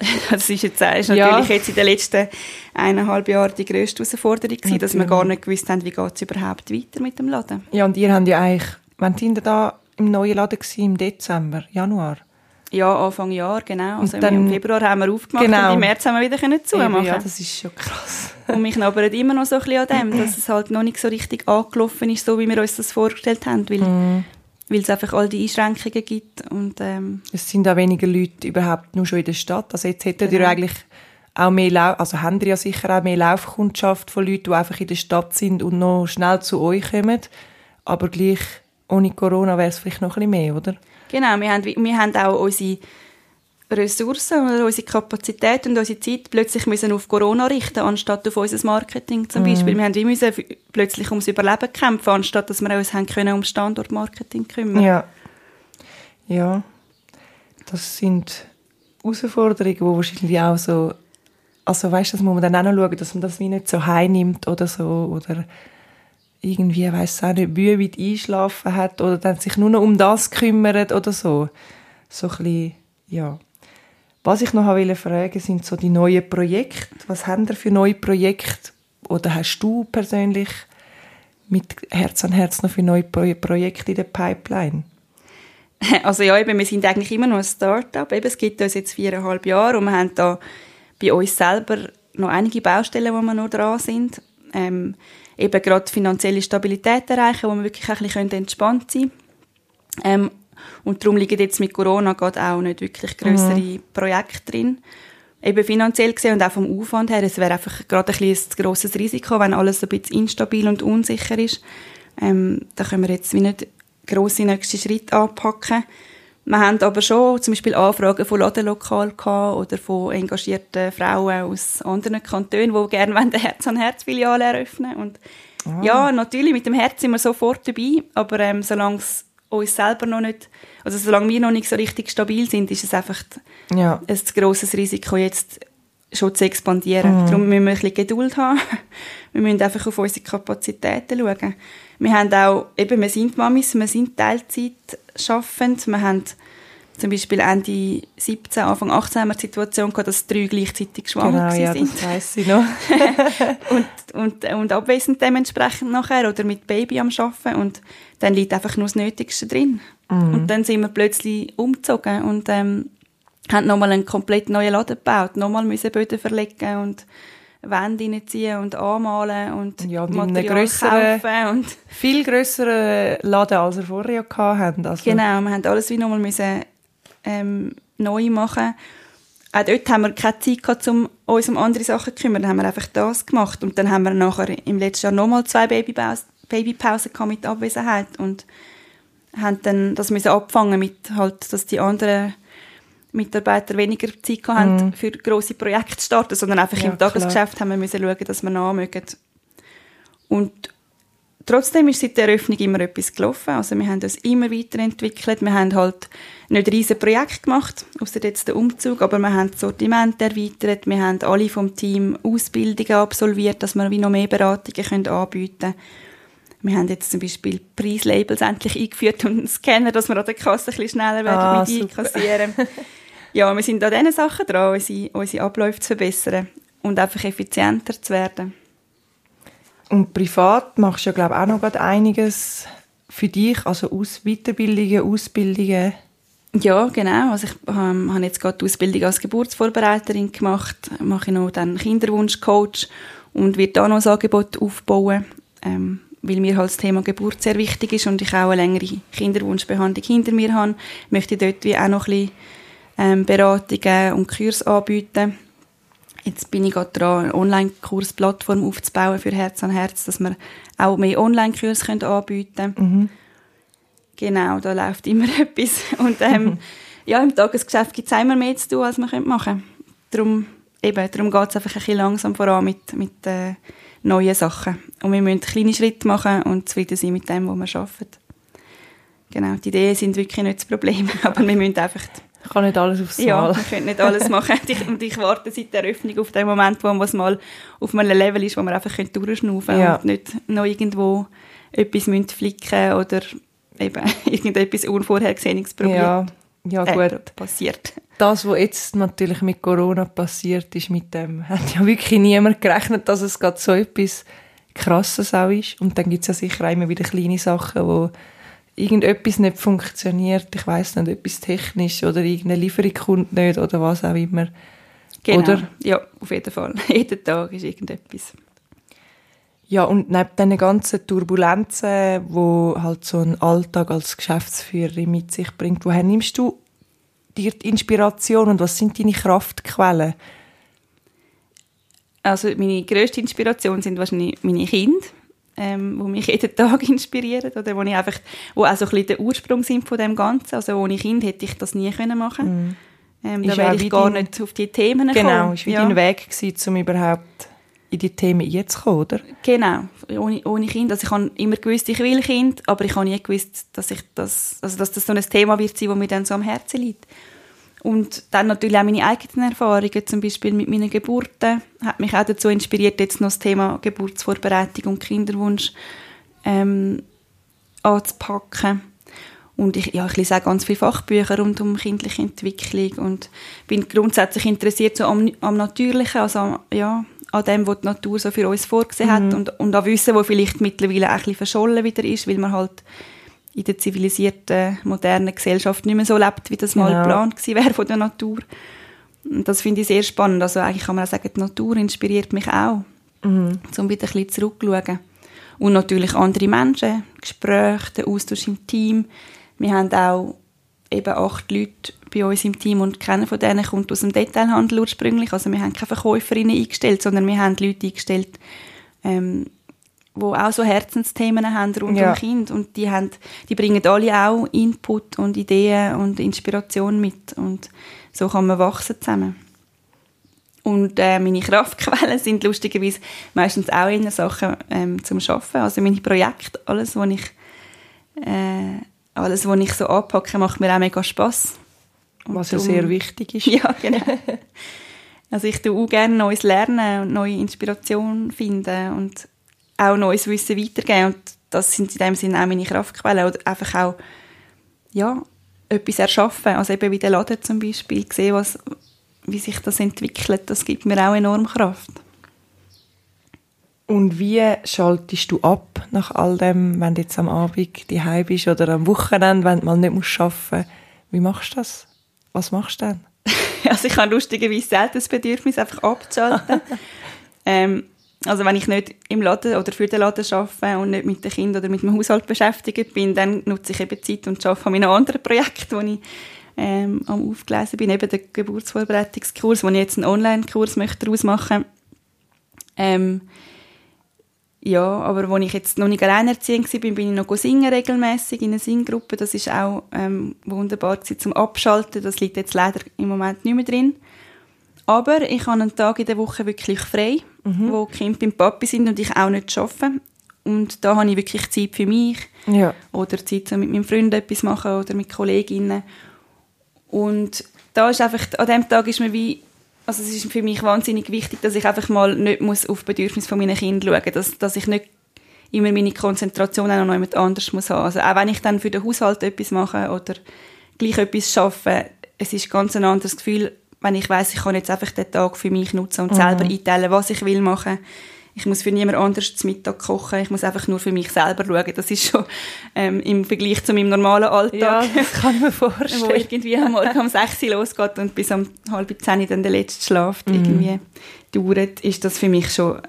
[SPEAKER 2] das ist jetzt ist natürlich ja. jetzt in den letzten eineinhalb Jahren die grösste Herausforderung gewesen, dass wir gar nicht gewusst haben, wie geht es überhaupt weiter mit dem Laden.
[SPEAKER 1] Ja, und ihr habt ja eigentlich, wann sind ihr da im neuen Laden gewesen? Im Dezember, Januar?
[SPEAKER 2] Ja, Anfang Jahr, genau. Also dann, Im Februar haben wir aufgemacht genau. und im März haben wir wieder können zumachen.
[SPEAKER 1] Ja, das ist schon krass.
[SPEAKER 2] Und mich knabbert immer noch so ein bisschen an dem, dass es halt noch nicht so richtig angelaufen ist, so wie wir uns das vorgestellt haben, weil, mm. weil es einfach all die Einschränkungen gibt. Und, ähm,
[SPEAKER 1] es sind auch weniger Leute überhaupt nur schon in der Stadt. Also jetzt hättet genau. ihr eigentlich auch mehr Lauf, also haben ihr ja sicher auch mehr Laufkundschaft von Leuten, die einfach in der Stadt sind und noch schnell zu euch kommen. Aber gleich ohne Corona wäre es vielleicht noch ein bisschen mehr, oder?
[SPEAKER 2] Genau, wir haben, wir haben auch unsere Ressourcen oder unsere Kapazität und unsere Zeit plötzlich müssen auf Corona richten, anstatt auf unser Marketing zum mm. Beispiel. Wir haben wie müssen plötzlich ums Überleben kämpfen, anstatt dass wir uns haben können um Standortmarketing kümmern.
[SPEAKER 1] Ja. Ja. Das sind Herausforderungen, die wahrscheinlich auch so, also weißt, das muss man dann auch noch schauen, dass man das wie nicht so heim nimmt oder so, oder irgendwie, weiß auch nicht, Mühe weit einschlafen hat oder dann sich nur noch um das kümmert oder so. So ein bisschen, ja. Was ich noch wollte fragen, sind so die neuen Projekte. Was haben ihr für neue Projekte? Oder hast du persönlich mit Herz an Herz noch für neue Projekte in der Pipeline?
[SPEAKER 2] Also ja, eben, wir sind eigentlich immer noch ein Start-up. es gibt uns jetzt viereinhalb Jahre und wir haben da bei uns selber noch einige Baustellen, wo wir noch dran sind. Ähm, eben gerade finanzielle Stabilität erreichen, wo wir wirklich ein bisschen entspannt sein können. Ähm, und darum liegen jetzt mit Corona gerade auch nicht wirklich größere mhm. Projekte drin. Eben finanziell gesehen und auch vom Aufwand her, es wäre einfach gerade ein, bisschen ein grosses Risiko, wenn alles ein bisschen instabil und unsicher ist. Ähm, da können wir jetzt wie nicht grosse nächste Schritte anpacken. Wir haben aber schon zum Beispiel Anfragen von Ladenlokalen oder von engagierten Frauen aus anderen Kantonen, die gerne eine Herz-an-Herz-Filiale eröffnen Und ah. ja, natürlich, mit dem Herz sind wir sofort dabei, aber ähm, solange es uns selber noch nicht, also solange wir noch nicht so richtig stabil sind, ist es einfach ja. ein grosses Risiko, jetzt schon zu expandieren. Mhm. Darum müssen wir ein bisschen Geduld haben. Wir müssen einfach auf unsere Kapazitäten schauen. Wir haben auch, eben, wir sind Mamis, wir sind Teilzeit schaffend. Wir haben zum Beispiel Ende 17, Anfang 18 haben wir die Situation gehabt, dass drei gleichzeitig schwanger
[SPEAKER 1] genau, ja,
[SPEAKER 2] sind.
[SPEAKER 1] das weiss ich noch.
[SPEAKER 2] und, und, und abwesend dementsprechend nachher oder mit Baby am Arbeiten und dann liegt einfach nur das Nötigste drin. Mhm. Und dann sind wir plötzlich umgezogen und ähm, haben nochmal einen komplett neuen Laden gebaut, nochmal müssen Böden verlegen und Wände reinziehen und anmalen und
[SPEAKER 1] ja, Material grösseren, kaufen und viel grösseren Laden, als wir vorher hatten.
[SPEAKER 2] Also. Genau, wir haben alles wie nochmal müssen, ähm, neu machen. Auch dort haben wir keine Zeit gehabt, um uns um andere Sachen zu kümmern. Dann haben wir einfach das gemacht und dann haben wir nachher im letzten Jahr nochmal zwei Babypausen, Babypausen mit Abwesenheit und haben dann das müssen abfangen mit halt, dass die anderen Mitarbeiter weniger Zeit hatten, mm. für grosse Projekte zu starten, sondern einfach ja, im Tagesgeschäft klar. haben wir müssen schauen, dass wir nachmögen. Und trotzdem ist seit der Eröffnung immer etwas gelaufen. Also wir haben uns immer weiterentwickelt. Wir haben halt nicht riesige Projekte gemacht, außer jetzt den Umzug, aber wir haben das Sortiment erweitert. Wir haben alle vom Team Ausbildungen absolviert, dass wir wie noch mehr Beratungen können anbieten können. Wir haben jetzt zum Beispiel Preislabels endlich eingeführt und einen Scanner, dass wir an der Kasse ein bisschen schneller werden ah, mit super. einkassieren. ja, wir sind an diesen Sachen dran, unsere, unsere Abläufe zu verbessern und einfach effizienter zu werden.
[SPEAKER 1] Und privat machst du ja, glaube ich, auch noch gerade einiges für dich, also aus Weiterbildungen, Ausbildungen.
[SPEAKER 2] Ja, genau. Also ich ähm, habe jetzt gerade die Ausbildung als Geburtsvorbereiterin gemacht, mache ich noch dann Kinderwunschcoach und werde da noch ein Angebot aufbauen, ähm, weil mir halt das Thema Geburt sehr wichtig ist und ich auch eine längere Kinderwunschbehandlung hinter mir habe, möchte ich dort wie auch noch ein bisschen ähm, Beratungen und Kurse anbieten. Jetzt bin ich gerade dran, eine Online-Kursplattform aufzubauen für Herz an Herz, dass wir auch mehr Online-Kurse anbieten können. Mhm. Genau, da läuft immer etwas. Und ähm, ja, im Tagesgeschäft gibt es immer mehr zu tun, als man machen könnte. Darum, eben, darum geht es einfach ein bisschen langsam voran mit, mit äh, neuen Sachen. Und wir müssen kleine Schritte machen und zufrieden sein mit dem, was wir arbeiten. Genau, die Ideen sind wirklich nicht das Problem, aber wir müssen einfach
[SPEAKER 1] ich kann nicht alles aufs Mal.
[SPEAKER 2] Ja, man könnte nicht alles machen. und ich warte seit der Eröffnung auf den Moment, wo es mal auf einem Level ist, wo man einfach durchschnaufen ja. und nicht noch irgendwo etwas flicken oder eben irgendetwas Unvorhergesehenes probieren. Ja,
[SPEAKER 1] Ja
[SPEAKER 2] äh,
[SPEAKER 1] gut,
[SPEAKER 2] passiert.
[SPEAKER 1] das, was jetzt natürlich mit Corona passiert ist, mit dem hat ja wirklich niemand gerechnet, dass es gerade so etwas Krasses auch ist. Und dann gibt es ja sicher immer wieder kleine Sachen, wo irgendetwas nicht funktioniert. Ich weiß nicht, etwas technisch oder irgendeine Lieferung kommt nicht oder was auch immer.
[SPEAKER 2] Genau.
[SPEAKER 1] Oder?
[SPEAKER 2] Ja, auf jeden Fall. Jeden Tag ist irgendetwas.
[SPEAKER 1] Ja, und neben diesen ganzen Turbulenzen, wo halt so ein Alltag als Geschäftsführerin mit sich bringt, woher nimmst du dir die Inspiration und was sind deine Kraftquellen?
[SPEAKER 2] Also meine grösste Inspiration sind wahrscheinlich meine Kinder, ähm, die mich jeden Tag inspirieren oder wo ich einfach, wo auch so ein bisschen der Ursprung sind von dem Ganzen. Also ohne Kind hätte ich das nie können machen. Ähm, da wäre ich gar
[SPEAKER 1] dein-
[SPEAKER 2] nicht auf die Themen
[SPEAKER 1] Genau,
[SPEAKER 2] gekommen.
[SPEAKER 1] ist wie
[SPEAKER 2] ja.
[SPEAKER 1] dein Weg gewesen, um überhaupt in die Themen einzukommen, oder?
[SPEAKER 2] Genau, ohne, ohne Kind. Also ich habe immer gewusst, ich will Kind, aber ich habe nie gewusst, dass, ich das, also dass das so ein Thema wird sein, das mir dann so am Herzen liegt. Und dann natürlich auch meine eigenen Erfahrungen, zum Beispiel mit meinen Geburten, hat mich auch dazu inspiriert, jetzt noch das Thema Geburtsvorbereitung und Kinderwunsch ähm, anzupacken. Und ich, ja, ich lese auch ganz viele Fachbücher rund um kindliche Entwicklung und bin grundsätzlich interessiert so am, am Natürlichen, also am- ja, an dem, was die Natur so für uns vorgesehen hat und, und an Wissen, wo vielleicht mittlerweile auch ein bisschen verschollen wieder ist, weil man halt in der zivilisierten, modernen Gesellschaft nicht mehr so lebt, wie das mal
[SPEAKER 1] Genau.
[SPEAKER 2] geplant gewesen wäre von der Natur. Und das finde ich sehr spannend. Also eigentlich kann man auch sagen, die Natur inspiriert mich auch, um wieder ein bisschen zurückzuschauen. Und natürlich andere Menschen, Gespräche, der Austausch im Team. Wir haben auch eben acht Leute bei uns im Team und keiner von denen kommt aus dem Detailhandel ursprünglich. Also wir haben keine Verkäuferinnen eingestellt, sondern wir haben Leute eingestellt, ähm, wo auch so Herzensthemen haben rund
[SPEAKER 1] Ja.
[SPEAKER 2] um Kind und die haben, die bringen alle auch Input und Ideen und Inspiration mit und so kann man wachsen zusammen. Und äh, meine Kraftquellen sind lustigerweise meistens auch in Sachen ähm, zum Schaffen. Also meine Projekte, alles, was ich äh, alles, was ich so anpacke, macht mir auch mega Spass. Und
[SPEAKER 1] Was ja sehr wichtig ist.
[SPEAKER 2] ja, genau. Also ich tue auch gerne Neues lernen und neue Inspiration finden und auch neues Wissen weitergeben. Und das sind in dem Sinne auch meine Kraftquellen. Oder einfach auch, ja, etwas erschaffen. Also eben wie der Laden zum Beispiel. Sehen, was, wie sich das entwickelt, das gibt mir auch enorm Kraft.
[SPEAKER 1] Und wie schaltest du ab nach all dem, wenn du jetzt am Abend daheim bist oder am Wochenende, wenn du mal nicht musst arbeiten musst? Wie machst du das? Was machst du dann?
[SPEAKER 2] Also ich habe lustigerweise selten das Bedürfnis, einfach abzuschalten. ähm, also wenn ich nicht im Laden oder für den Laden arbeite und nicht mit den Kindern oder mit dem Haushalt beschäftigt bin, dann nutze ich eben Zeit und arbeite an meinen anderen Projekten, wo ich ähm, am Aufgelesen bin, eben der Geburtsvorbereitungskurs, wo ich jetzt einen Online-Kurs möchte daraus machen ähm, ja, aber als ich jetzt noch nicht alleinerziehend war, bin ich noch singen regelmäßig in einer Singgruppe. Das ist auch ähm, wunderbar zum Abschalten. Das liegt jetzt leider im Moment nicht mehr drin. Aber ich habe einen Tag in der Woche wirklich frei, wo die Kinder beim Papi sind und ich auch nicht arbeite. Und da habe ich wirklich Zeit für mich
[SPEAKER 1] Ja.
[SPEAKER 2] oder Zeit so mit meinem Freund etwas machen oder mit Kolleginnen. Und da ist einfach, an dem Tag ist mir wie, also es ist für mich wahnsinnig wichtig, dass ich einfach mal nicht muss auf Bedürfnisse von meinen Kindern schauen dass, dass ich nicht immer meine Konzentration auch noch jemand anders muss haben. Also auch wenn ich dann für den Haushalt etwas mache oder gleich etwas schaffe, es ist ganz ein anderes Gefühl, wenn ich weiß, ich kann jetzt einfach den Tag für mich nutzen und selber einteilen, was ich will machen. Ich muss für niemand anders zum Mittag kochen. Ich muss einfach nur für mich selber schauen. Das ist schon ähm, im Vergleich zu meinem normalen Alltag
[SPEAKER 1] Ja, das kann ich mir
[SPEAKER 2] wo
[SPEAKER 1] vorstellen.
[SPEAKER 2] irgendwie am Morgen um 6 Uhr losgeht und bis um halb zehn dann der letzte schlaft
[SPEAKER 1] Mhm.
[SPEAKER 2] irgendwie dauert, ist das für mich schon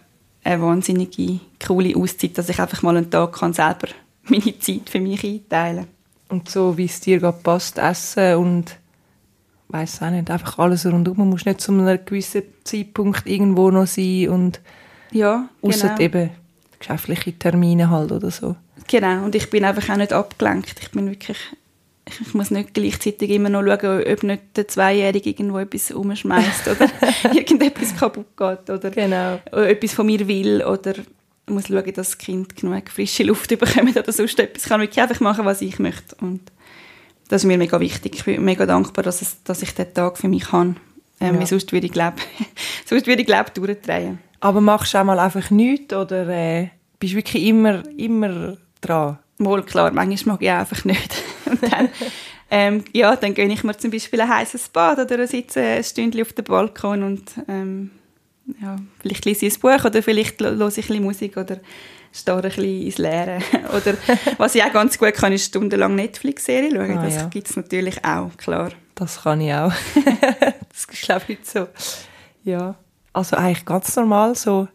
[SPEAKER 2] eine wahnsinnige, coole Auszeit, dass ich einfach mal einen Tag kann selber meine Zeit für mich einteilen
[SPEAKER 1] Und so, wie es dir gerade passt, essen und weiß auch nicht, einfach alles rundum. Man muss nicht zu einem gewissen Zeitpunkt irgendwo noch sein und
[SPEAKER 2] Ja,
[SPEAKER 1] außer
[SPEAKER 2] genau.
[SPEAKER 1] eben geschäftliche Termine halt oder so.
[SPEAKER 2] Genau, und ich bin einfach auch nicht abgelenkt. Ich bin wirklich, ich, muss nicht gleichzeitig immer noch schauen, ob nicht der Zweijährige irgendwo etwas umschmeißt oder irgendetwas kaputt geht oder
[SPEAKER 1] Genau.
[SPEAKER 2] etwas von mir will oder muss schauen, dass das Kind genug frische Luft bekommt oder sonst etwas. Ich kann wirklich einfach machen, was ich möchte und das ist mir mega wichtig. Ich bin mega dankbar, dass, es, dass ich den Tag für mich habe. Ähm,
[SPEAKER 1] Ja.
[SPEAKER 2] Sonst würde ich Leben, sonst würde ich Leben durchdrehen.
[SPEAKER 1] Aber machst du auch mal einfach nichts oder äh, bist wirklich immer, immer dran?
[SPEAKER 2] Wohl klar, manchmal mag ich einfach nicht. Dann Ähm, ja, dann gehe ich mir zum Beispiel ein heißes Bad oder sitze ein Stündchen auf dem Balkon und ähm, ja, vielleicht lese ich ein Buch oder vielleicht höre ich ein bisschen Musik oder stehe ein bisschen ins Leere. oder was ich auch ganz gut kann, ist stundenlang Netflix-Serie schauen. Ah, das ja. gibt es natürlich auch, klar.
[SPEAKER 1] Das kann ich auch. das ist, glaube ich, nicht so. Ja, also eigentlich ganz normal, so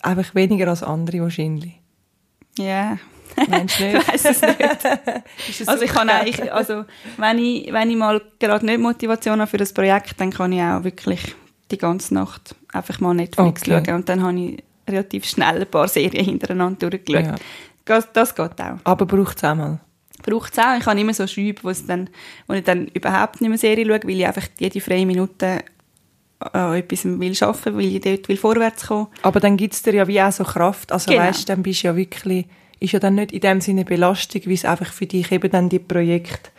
[SPEAKER 1] einfach weniger als andere wahrscheinlich.
[SPEAKER 2] Ja. Meinst du nicht? ich weiss es nicht. also ich kann eigentlich, also wenn ich, wenn ich mal gerade nicht Motivation habe für das Projekt, dann kann ich auch wirklich die ganze Nacht einfach mal Netflix okay. schauen und dann habe ich relativ schnell ein paar Serien hintereinander durchgeschaut. Ja. Das geht auch.
[SPEAKER 1] Aber braucht es auch mal?
[SPEAKER 2] Braucht es auch. Ich habe immer so Schübe, wo, dann, wo ich dann überhaupt nicht mehr Serie schaue, weil ich einfach jede freie Minute an etwas will arbeiten, weil ich dort will vorwärts kommen.
[SPEAKER 1] Aber dann gibt es dir ja wie auch so Kraft. Also genau. weißt, dann bist du ja wirklich, ist ja dann nicht in dem Sinne Belastung, wie es einfach für dich eben dann die Projekte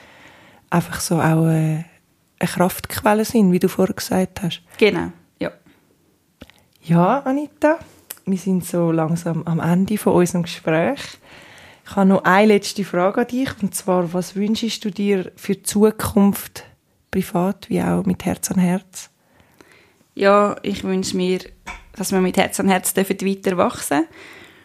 [SPEAKER 1] einfach so auch äh, eine Kraftquelle sind, wie du vorher gesagt hast.
[SPEAKER 2] Genau, ja.
[SPEAKER 1] Ja, Anita, wir sind so langsam am Ende von unserem Gespräch. Ich habe noch eine letzte Frage an dich, und zwar, was wünschst du dir für die Zukunft, privat wie auch mit Herz an Herz?
[SPEAKER 2] Ja, ich wünsche mir, dass wir mit Herz an Herz weiter wachsen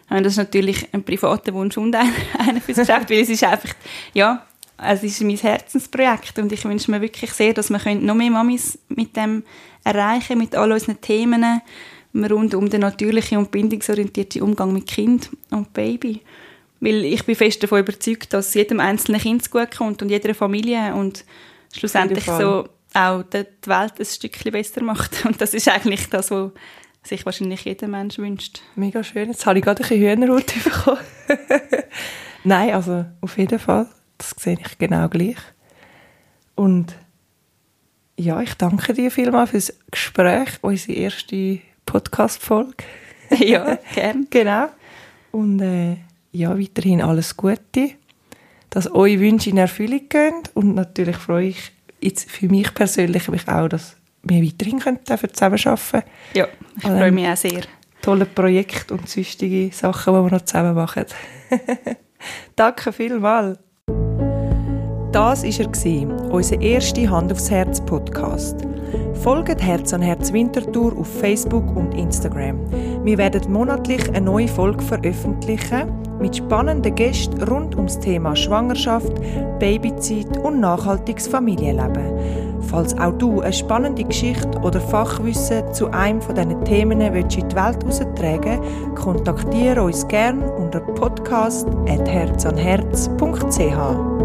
[SPEAKER 2] dürfen. Das ist natürlich ein privater Wunsch und einer fürs Geschäft, weil es ist einfach, ja, es ist mein Herzensprojekt und ich wünsche mir wirklich sehr, dass wir noch mehr Mamis mit dem erreichen, mit all unseren Themen rund um den natürlichen und bindungsorientierten Umgang mit Kind und Baby. Weil ich bin fest davon überzeugt, dass jedem einzelnen Kind gut kommt und jeder Familie und schlussendlich so auch die Welt ein Stückchen besser macht. Und das ist eigentlich das, was sich wahrscheinlich jeder Mensch wünscht.
[SPEAKER 1] Mega schön. Jetzt habe ich gerade ein bisschen Hühnerhaut bekommen. Nein, also auf jeden Fall. Das sehe ich genau gleich. Und ja, ich danke dir vielmals für das Gespräch, unsere erste Podcast-Folge.
[SPEAKER 2] ja, gerne.
[SPEAKER 1] genau. Und äh, ja, weiterhin alles Gute, dass eure Wünsche in Erfüllung gehen. Und natürlich freue ich jetzt für mich persönlich mich auch, dass wir weiterhin zusammenarbeiten können.
[SPEAKER 2] Ja, ich freue mich auch sehr.
[SPEAKER 1] Tolle Projekte und sonstige Sachen, die wir noch zusammen machen. Danke vielmals. Das war er, unser erster Hand aufs Herz Podcast. Folgt Herz an Herz Winterthur auf Facebook und Instagram. Wir werden monatlich eine neue Folge veröffentlichen mit spannenden Gästen rund ums Thema Schwangerschaft, Babyzeit und nachhaltiges Familienleben. Falls auch du eine spannende Geschichte oder Fachwissen zu einem von diesen Themen in die Welt heraustragen kontaktiere uns gerne unter podcast.herzanherz.ch.